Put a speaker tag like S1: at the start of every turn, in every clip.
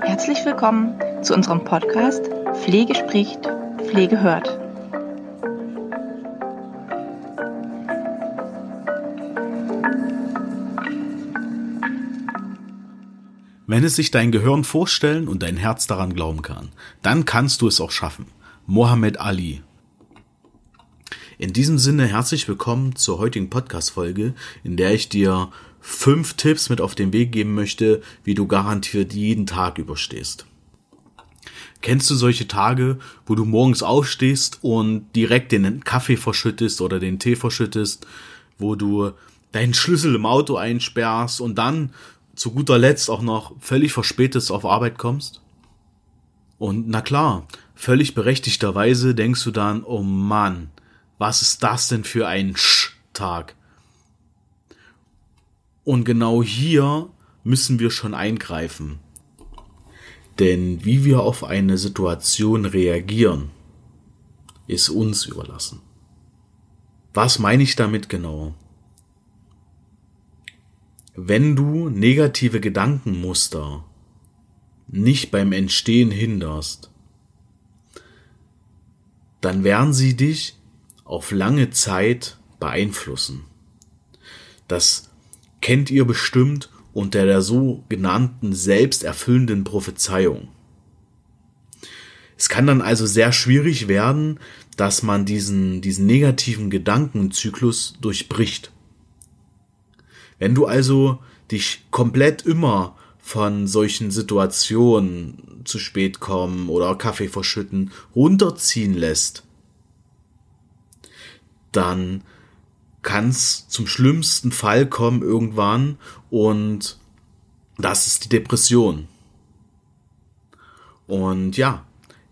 S1: Herzlich willkommen zu unserem Podcast Pflege spricht, Pflege hört.
S2: Wenn es sich dein Gehirn vorstellen und dein Herz daran glauben kann, dann kannst du es auch schaffen. Mohammed Ali. In diesem Sinne herzlich willkommen zur heutigen Podcast-Folge, in der ich dir fünf Tipps mit auf den Weg geben möchte, wie du garantiert jeden Tag überstehst. Kennst du solche Tage, wo du morgens aufstehst und direkt den Kaffee verschüttest oder den Tee verschüttest, wo du deinen Schlüssel im Auto einsperrst und dann zu guter Letzt auch noch völlig verspätet auf Arbeit kommst? Und na klar, völlig berechtigterweise denkst du dann, oh Mann, was ist das denn für ein Sch-Tag? Und genau hier müssen wir schon eingreifen. Denn wie wir auf eine Situation reagieren, ist uns überlassen. Was meine ich damit genau? Wenn du negative Gedankenmuster nicht beim Entstehen hinderst, dann werden sie dich auf lange Zeit beeinflussen. Das kennt ihr bestimmt unter der sogenannten selbsterfüllenden Prophezeiung. Es kann dann also sehr schwierig werden, dass man diesen, diesen negativen Gedankenzyklus durchbricht. Wenn du also dich komplett immer von solchen Situationen zu spät kommen oder Kaffee verschütten runterziehen lässt, dann kann es zum schlimmsten Fall kommen irgendwann und das ist die Depression. Und ja,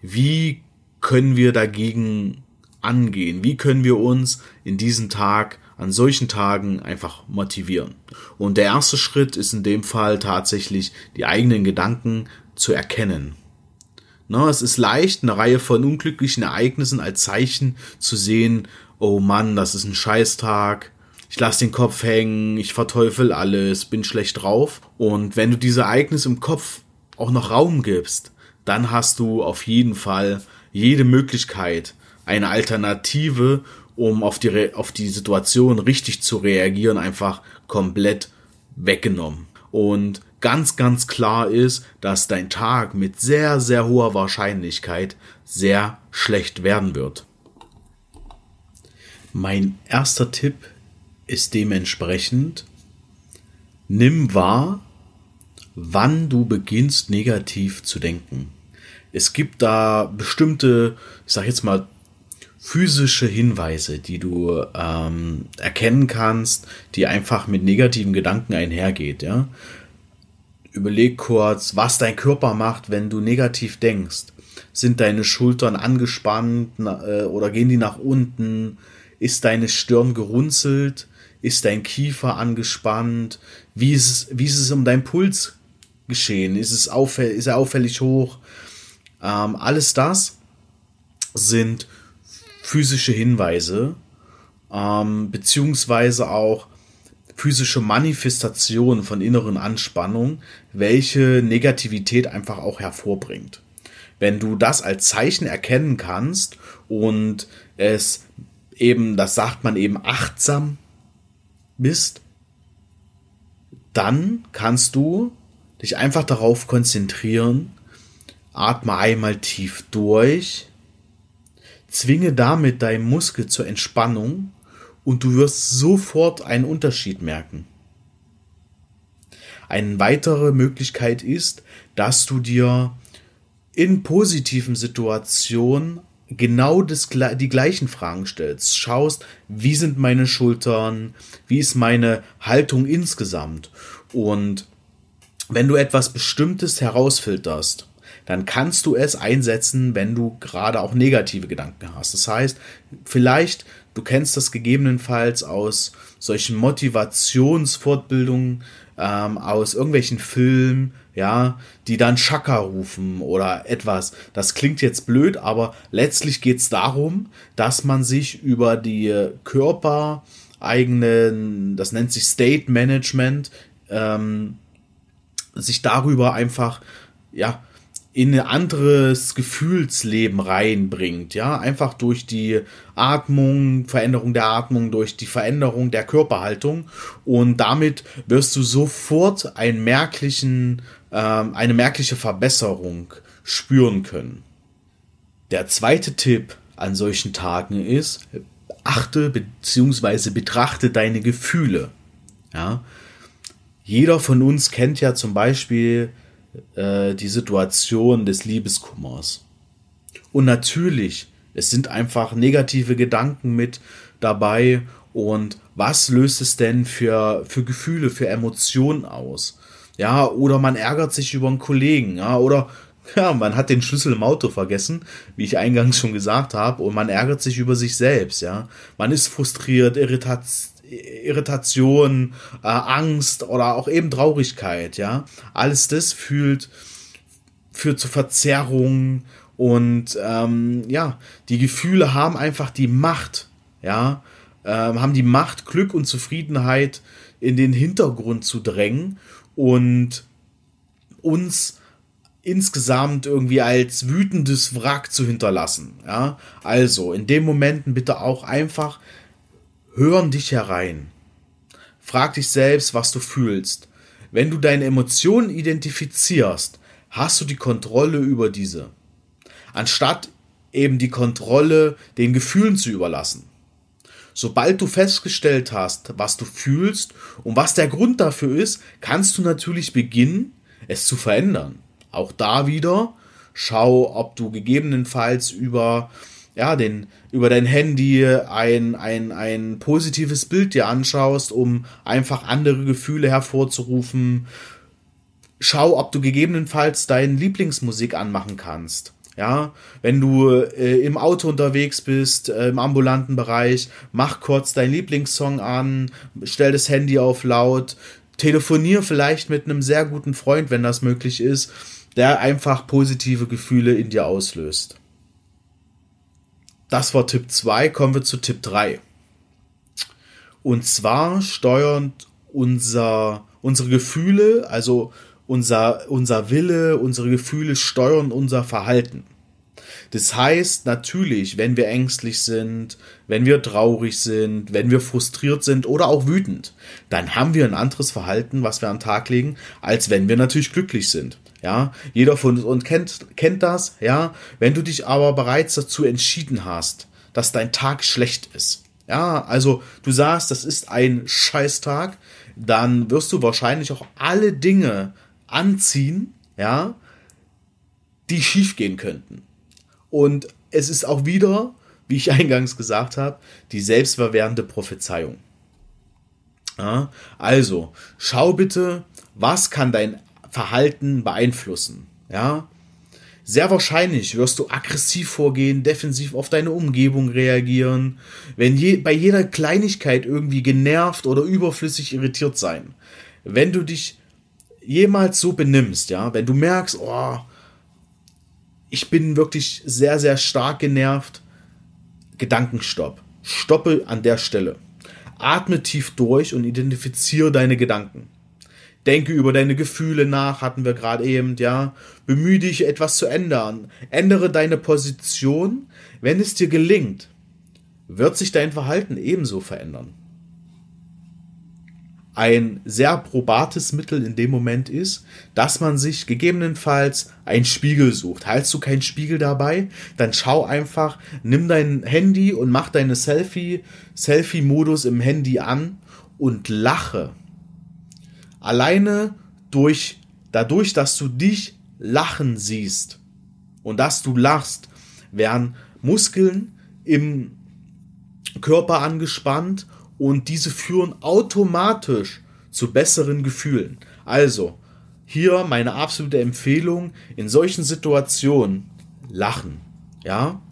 S2: wie können wir dagegen angehen? Wie können wir uns in diesem Tag an solchen Tagen einfach motivieren. Und der erste Schritt ist in dem Fall tatsächlich die eigenen Gedanken zu erkennen. Na, es ist leicht, eine Reihe von unglücklichen Ereignissen als Zeichen zu sehen, oh Mann, das ist ein Scheißtag, ich lasse den Kopf hängen, ich verteufel alles, bin schlecht drauf. Und wenn du diese Ereignisse im Kopf auch noch Raum gibst, dann hast du auf jeden Fall jede Möglichkeit, eine Alternative um auf die, auf die Situation richtig zu reagieren, einfach komplett weggenommen. Und ganz, ganz klar ist, dass dein Tag mit sehr, sehr hoher Wahrscheinlichkeit sehr schlecht werden wird. Mein erster Tipp ist dementsprechend, nimm wahr, wann du beginnst negativ zu denken. Es gibt da bestimmte, ich sag jetzt mal, physische Hinweise, die du ähm, erkennen kannst, die einfach mit negativen Gedanken einhergeht, ja. Überleg kurz, was dein Körper macht, wenn du negativ denkst. Sind deine Schultern angespannt äh, oder gehen die nach unten? Ist deine Stirn gerunzelt? Ist dein Kiefer angespannt? Wie ist es, wie ist es um deinen Puls geschehen? Ist, es auffäll ist er auffällig hoch? Ähm, alles das sind physische Hinweise, ähm, beziehungsweise auch physische Manifestation von inneren Anspannung, welche Negativität einfach auch hervorbringt. Wenn du das als Zeichen erkennen kannst und es eben, das sagt man eben, achtsam bist, dann kannst du dich einfach darauf konzentrieren, atme einmal tief durch, Zwinge damit deinen Muskel zur Entspannung und du wirst sofort einen Unterschied merken. Eine weitere Möglichkeit ist, dass du dir in positiven Situationen genau das, die gleichen Fragen stellst. Schaust, wie sind meine Schultern, wie ist meine Haltung insgesamt. Und wenn du etwas Bestimmtes herausfilterst, dann kannst du es einsetzen, wenn du gerade auch negative Gedanken hast. Das heißt, vielleicht, du kennst das gegebenenfalls aus solchen Motivationsfortbildungen, ähm, aus irgendwelchen Filmen, ja, die dann Chaka rufen oder etwas. Das klingt jetzt blöd, aber letztlich geht es darum, dass man sich über die Körper eigenen, das nennt sich State Management, ähm, sich darüber einfach, ja, in ein anderes Gefühlsleben reinbringt, ja, einfach durch die Atmung, Veränderung der Atmung, durch die Veränderung der Körperhaltung und damit wirst du sofort einen merklichen, ähm, eine merkliche Verbesserung spüren können. Der zweite Tipp an solchen Tagen ist, achte bzw. betrachte deine Gefühle, ja. Jeder von uns kennt ja zum Beispiel äh, die Situation des Liebeskummers. Und natürlich, es sind einfach negative Gedanken mit dabei. Und was löst es denn für, für Gefühle, für Emotionen aus? Ja, oder man ärgert sich über einen Kollegen, ja, oder ja, man hat den Schlüssel im Auto vergessen, wie ich eingangs schon gesagt habe, und man ärgert sich über sich selbst, ja. Man ist frustriert, irritiert, Irritation, äh, Angst oder auch eben Traurigkeit, ja. Alles das fühlt, führt zu Verzerrungen und ähm, ja, die Gefühle haben einfach die Macht, ja, ähm, haben die Macht, Glück und Zufriedenheit in den Hintergrund zu drängen und uns insgesamt irgendwie als wütendes Wrack zu hinterlassen. Ja, also in den Momenten bitte auch einfach hören dich herein. Frag dich selbst, was du fühlst. Wenn du deine Emotionen identifizierst, hast du die Kontrolle über diese. Anstatt eben die Kontrolle den Gefühlen zu überlassen. Sobald du festgestellt hast, was du fühlst und was der Grund dafür ist, kannst du natürlich beginnen, es zu verändern. Auch da wieder, schau, ob du gegebenenfalls über ja, den, über dein Handy ein, ein, ein positives Bild dir anschaust, um einfach andere Gefühle hervorzurufen. Schau, ob du gegebenenfalls deine Lieblingsmusik anmachen kannst. Ja, wenn du äh, im Auto unterwegs bist, äh, im ambulanten Bereich, mach kurz deinen Lieblingssong an, stell das Handy auf laut, telefonier vielleicht mit einem sehr guten Freund, wenn das möglich ist, der einfach positive Gefühle in dir auslöst. Das war Tipp 2, kommen wir zu Tipp 3. Und zwar steuern unser, unsere Gefühle, also unser, unser Wille, unsere Gefühle steuern unser Verhalten. Das heißt natürlich, wenn wir ängstlich sind, wenn wir traurig sind, wenn wir frustriert sind oder auch wütend, dann haben wir ein anderes Verhalten, was wir an den Tag legen, als wenn wir natürlich glücklich sind. Ja, jeder von uns kennt, kennt das, ja. Wenn du dich aber bereits dazu entschieden hast, dass dein Tag schlecht ist, ja, also du sagst, das ist ein Scheißtag, dann wirst du wahrscheinlich auch alle Dinge anziehen, ja, die schiefgehen könnten. Und es ist auch wieder, wie ich eingangs gesagt habe, die selbstverwehrende Prophezeiung. Ja, also, schau bitte, was kann dein Verhalten beeinflussen. Ja, sehr wahrscheinlich wirst du aggressiv vorgehen, defensiv auf deine Umgebung reagieren, wenn je, bei jeder Kleinigkeit irgendwie genervt oder überflüssig irritiert sein. Wenn du dich jemals so benimmst, ja, wenn du merkst, oh, ich bin wirklich sehr, sehr stark genervt, Gedankenstopp. Stoppe an der Stelle. Atme tief durch und identifiziere deine Gedanken. Denke über deine Gefühle nach, hatten wir gerade eben, ja. Bemühe dich, etwas zu ändern. Ändere deine Position. Wenn es dir gelingt, wird sich dein Verhalten ebenso verändern. Ein sehr probates Mittel in dem Moment ist, dass man sich gegebenenfalls einen Spiegel sucht. Haltst du keinen Spiegel dabei, dann schau einfach, nimm dein Handy und mach deine Selfie, Selfie-Modus im Handy an und lache Alleine durch, dadurch, dass du dich lachen siehst und dass du lachst, werden Muskeln im Körper angespannt und diese führen automatisch zu besseren Gefühlen. Also, hier meine absolute Empfehlung, in solchen Situationen lachen. Ja?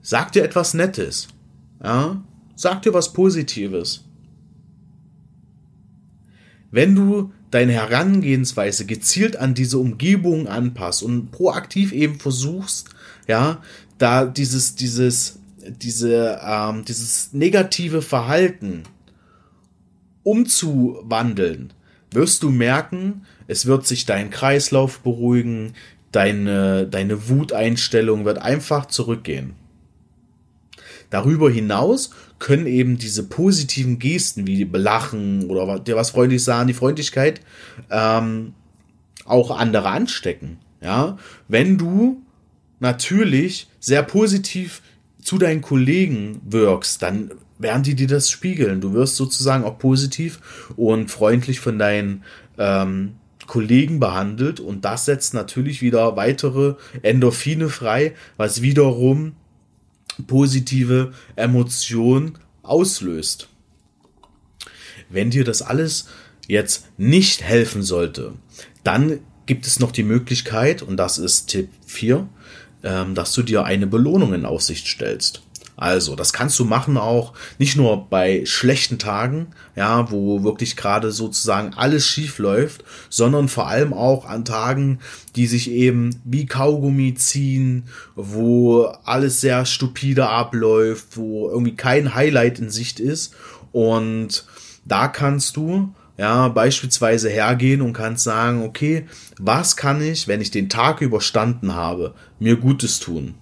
S2: Sag dir etwas Nettes. Ja? Sag dir was Positives. Wenn du deine Herangehensweise gezielt an diese Umgebung anpasst und proaktiv eben versuchst, ja, da dieses, dieses diese, ähm, dieses negative Verhalten umzuwandeln, wirst du merken, es wird sich dein Kreislauf beruhigen, deine, deine Wuteinstellung wird einfach zurückgehen. Darüber hinaus können eben diese positiven Gesten wie Belachen oder dir was freundlich sagen, die Freundlichkeit, ähm, auch andere anstecken. Ja, wenn du natürlich sehr positiv zu deinen Kollegen wirkst, dann werden die dir das spiegeln. Du wirst sozusagen auch positiv und freundlich von deinen ähm, Kollegen behandelt und das setzt natürlich wieder weitere Endorphine frei, was wiederum positive Emotionen auslöst. Wenn dir das alles jetzt nicht helfen sollte, dann gibt es noch die Möglichkeit, und das ist Tipp 4, ähm, dass du dir eine Belohnung in Aussicht stellst. Also, das kannst du machen auch nicht nur bei schlechten Tagen, ja, wo wirklich gerade sozusagen alles schief läuft, sondern vor allem auch an Tagen, die sich eben wie Kaugummi ziehen, wo alles sehr stupide abläuft, wo irgendwie kein Highlight in Sicht ist und da kannst du ja, beispielsweise hergehen und kannst sagen, okay, was kann ich, wenn ich den Tag überstanden habe, mir Gutes tun?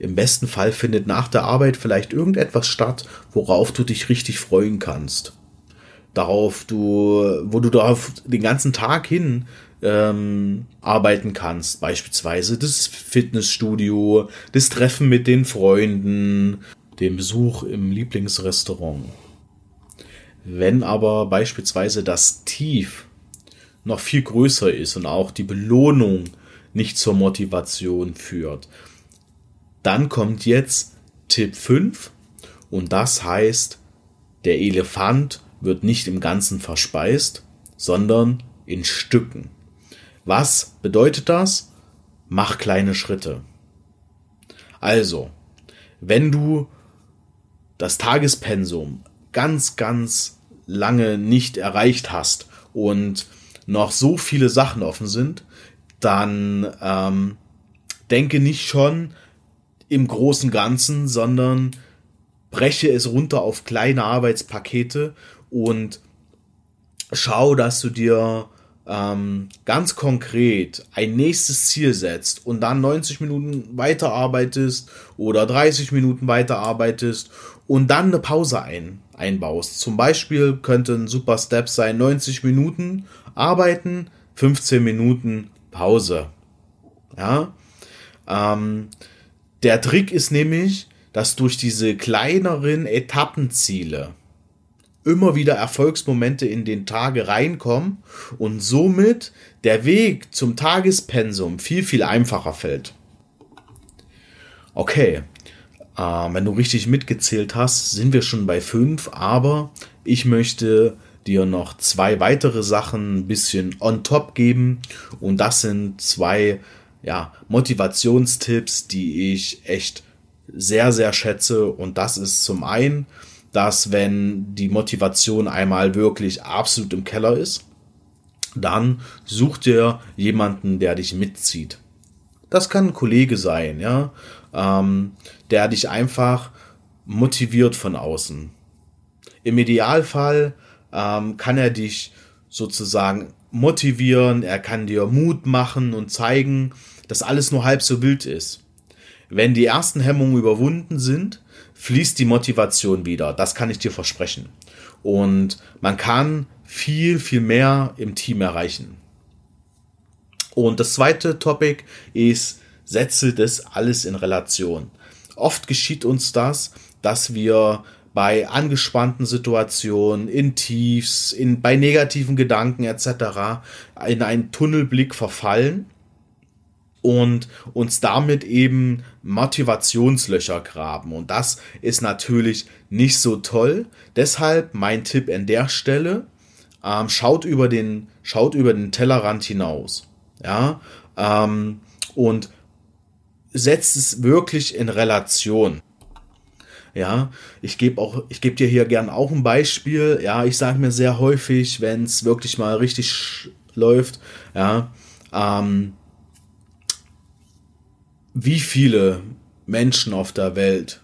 S2: Im besten Fall findet nach der Arbeit vielleicht irgendetwas statt, worauf du dich richtig freuen kannst. Darauf du, wo du darauf den ganzen Tag hin ähm, arbeiten kannst. Beispielsweise das Fitnessstudio, das Treffen mit den Freunden, den Besuch im Lieblingsrestaurant. Wenn aber beispielsweise das Tief noch viel größer ist und auch die Belohnung nicht zur Motivation führt, dann kommt jetzt Tipp 5 und das heißt, der Elefant wird nicht im Ganzen verspeist, sondern in Stücken. Was bedeutet das? Mach kleine Schritte. Also, wenn du das Tagespensum ganz, ganz lange nicht erreicht hast und noch so viele Sachen offen sind, dann ähm, denke nicht schon, im großen Ganzen, sondern breche es runter auf kleine Arbeitspakete und schau, dass du dir ähm, ganz konkret ein nächstes Ziel setzt und dann 90 Minuten weiterarbeitest oder 30 Minuten weiterarbeitest und dann eine Pause ein, einbaust. Zum Beispiel könnte ein super Step sein, 90 Minuten arbeiten, 15 Minuten Pause. Ja. Ähm, der Trick ist nämlich, dass durch diese kleineren Etappenziele immer wieder Erfolgsmomente in den Tage reinkommen und somit der Weg zum Tagespensum viel, viel einfacher fällt. Okay, äh, wenn du richtig mitgezählt hast, sind wir schon bei fünf, aber ich möchte dir noch zwei weitere Sachen ein bisschen on top geben und das sind zwei ja, Motivationstipps, die ich echt sehr, sehr schätze. Und das ist zum einen, dass wenn die Motivation einmal wirklich absolut im Keller ist, dann such dir jemanden, der dich mitzieht. Das kann ein Kollege sein, ja, ähm, der dich einfach motiviert von außen. Im Idealfall ähm, kann er dich sozusagen motivieren, er kann dir Mut machen und zeigen, dass alles nur halb so wild ist. Wenn die ersten Hemmungen überwunden sind, fließt die Motivation wieder. Das kann ich dir versprechen. Und man kann viel, viel mehr im Team erreichen. Und das zweite Topic ist, setze das alles in Relation. Oft geschieht uns das, dass wir bei angespannten Situationen, in Tiefs, in, bei negativen Gedanken etc. in einen Tunnelblick verfallen und uns damit eben Motivationslöcher graben. Und das ist natürlich nicht so toll. Deshalb mein Tipp an der Stelle, ähm, schaut über den, schaut über den Tellerrand hinaus. Ja, ähm, und setzt es wirklich in Relation. Ja, ich gebe auch, ich gebe dir hier gern auch ein Beispiel. Ja, ich sage mir sehr häufig, wenn es wirklich mal richtig läuft, ja, ähm, wie viele Menschen auf der Welt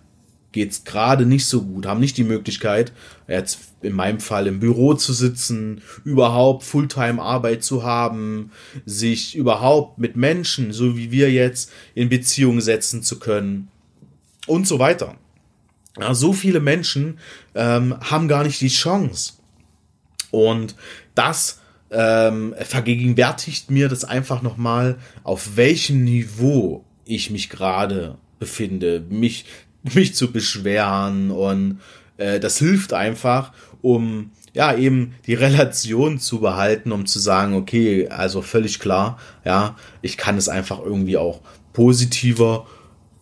S2: geht's gerade nicht so gut, haben nicht die Möglichkeit, jetzt in meinem Fall im Büro zu sitzen, überhaupt Fulltime Arbeit zu haben, sich überhaupt mit Menschen, so wie wir jetzt, in Beziehung setzen zu können und so weiter. Ja, so viele Menschen ähm, haben gar nicht die Chance. Und das ähm, vergegenwärtigt mir das einfach nochmal, auf welchem Niveau ich mich gerade befinde, mich, mich zu beschweren und äh, das hilft einfach, um ja eben die Relation zu behalten, um zu sagen, okay, also völlig klar, ja, ich kann es einfach irgendwie auch positiver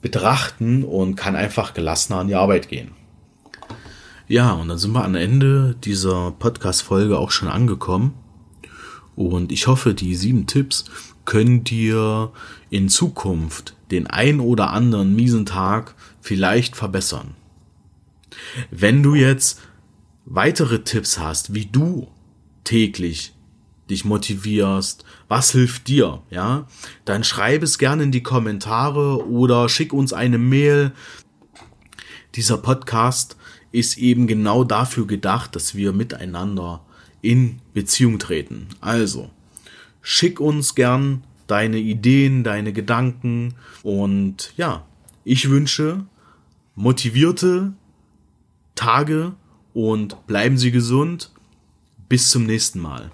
S2: betrachten und kann einfach gelassener an die Arbeit gehen. Ja, und dann sind wir am Ende dieser Podcast-Folge auch schon angekommen. Und ich hoffe, die sieben Tipps können dir in Zukunft den ein oder anderen miesen Tag vielleicht verbessern. Wenn du jetzt weitere Tipps hast, wie du täglich dich motivierst, was hilft dir, ja, dann schreib es gerne in die Kommentare oder schick uns eine Mail. Dieser Podcast ist eben genau dafür gedacht, dass wir miteinander in Beziehung treten. Also, schick uns gern deine Ideen, deine Gedanken und ja, ich wünsche motivierte Tage und bleiben Sie gesund. Bis zum nächsten Mal.